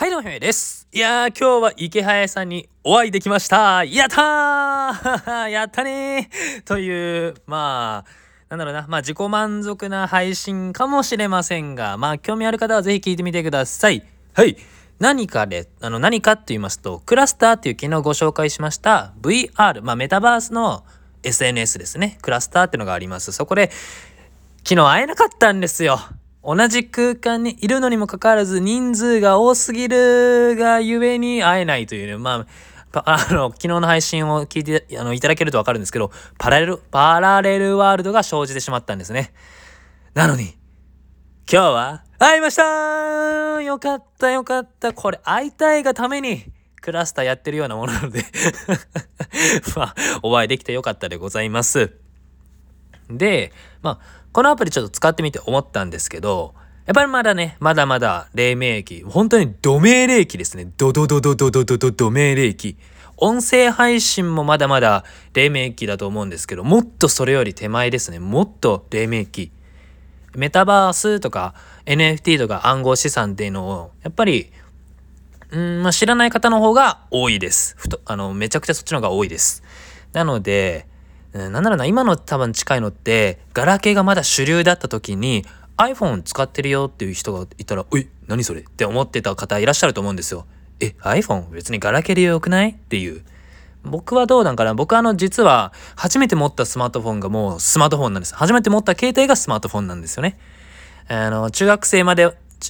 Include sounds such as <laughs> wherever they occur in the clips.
はいどうもひめです。いやー今日は池早さんにお会いできました。やったー <laughs> やったねーという、まあ、なんだろうな、まあ自己満足な配信かもしれませんが、まあ興味ある方はぜひ聞いてみてください。はい。何かで、あの何かって言いますと、クラスターっていう昨日ご紹介しました VR、まあメタバースの SNS ですね。クラスターっていうのがあります。そこで、昨日会えなかったんですよ。同じ空間にいるのにもかかわらず人数が多すぎるがゆえに会えないというね、まあ、あの、昨日の配信を聞いて、あの、いただけるとわかるんですけど、パラレル、パラレルワールドが生じてしまったんですね。なのに、今日は会いましたよかったよかった。これ会いたいがために、クラスターやってるようなものなので <laughs> まあ、お会いできてよかったでございます。で、まあ、このアプリちょっと使ってみて思ったんですけど、やっぱりまだね、まだまだ黎明期、本当にド命令期ですね。ドドドドドドドドド命令期。音声配信もまだまだ黎明期だと思うんですけど、もっとそれより手前ですね。もっと黎明期。メタバースとか NFT とか暗号資産っていうのを、やっぱり、うんまあ、知らない方の方が多いです。ふとあのめちゃくちゃそっちの方が多いです。なので、なんだろうな、今の多分近いのって、ガラケーがまだ主流だった時に、iPhone 使ってるよっていう人がいたら、え、何それって思ってた方いらっしゃると思うんですよ。え、iPhone 別にガラケーでよくない？っていう。僕はどうなんかな？僕あの実は初めて持ったスマートフォンがもうスマートフォンなんです。初めて持った携帯がスマートフォンなんですよね。あの、中学生まで、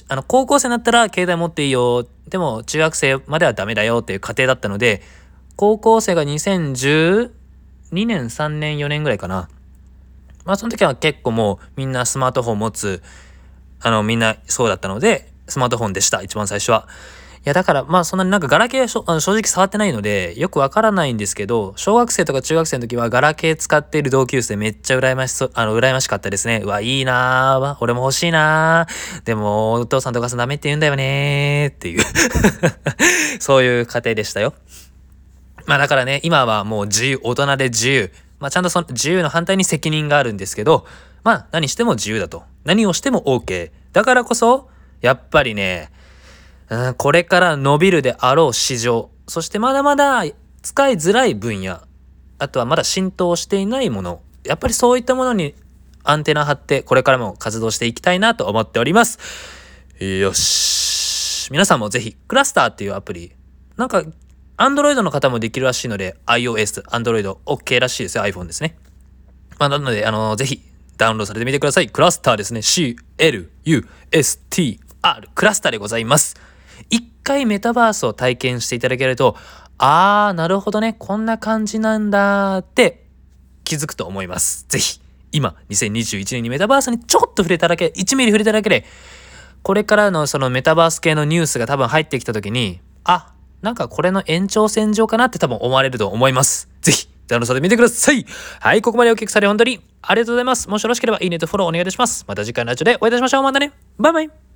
あの、高校生になったら携帯持っていいよ。でも中学生まではダメだよっていう家庭だったので、高校生が2010 2年3年4年ぐらいかな。まあその時は結構もうみんなスマートフォン持つあのみんなそうだったのでスマートフォンでした一番最初は。いやだからまあそんなになんかガラケーは正直触ってないのでよくわからないんですけど小学生とか中学生の時はガラケー使っている同級生めっちゃ羨ましそうあの羨ましかったですね。うわいいな俺も欲しいなでもお父さんとお母さんダメって言うんだよねっていう。<laughs> そういう家庭でしたよ。まあだからね、今はもう自由、大人で自由。まあちゃんとその自由の反対に責任があるんですけど、まあ何しても自由だと。何をしても OK。だからこそ、やっぱりね、うん、これから伸びるであろう市場、そしてまだまだ使いづらい分野、あとはまだ浸透していないもの、やっぱりそういったものにアンテナ張ってこれからも活動していきたいなと思っております。よし。皆さんもぜひ、クラスターっていうアプリ、なんか Android の方もできるらしいので、iOS、Android、OK らしいですよ。iPhone ですね。まあ、なので、あのー、ぜひ、ダウンロードされてみてください。クラスターですね。C-L-U-S-T-R。クラスターでございます。一回メタバースを体験していただけると、あー、なるほどね。こんな感じなんだって気づくと思います。ぜひ、今、2021年にメタバースにちょっと触れただけ、1ミリ触れただけで、これからのそのメタバース系のニュースが多分入ってきた時に、あ、なんかこれの延長線上かなって多分思われると思います。ぜひ、ダウンロードで見てください。はい、ここまでお聞きされ本当にありがとうございます。もしよろしければいいねとフォローお願いいたします。また次回のラジオでお会いいたしましょう。またね。バイバイ。